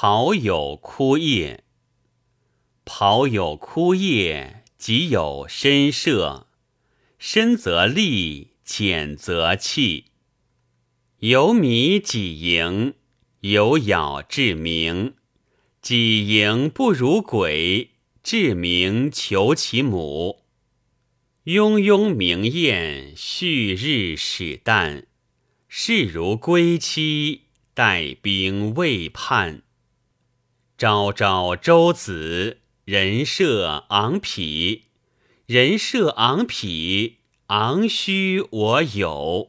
庖有枯叶。庖有枯叶，即有深舍。深则利，浅则弃。有米己盈，有咬至明。己盈不如鬼，至明求其母。庸庸明艳，旭日始旦。视如归期，待兵未判。朝朝周子，人设昂匹。人设昂匹，昂须我有。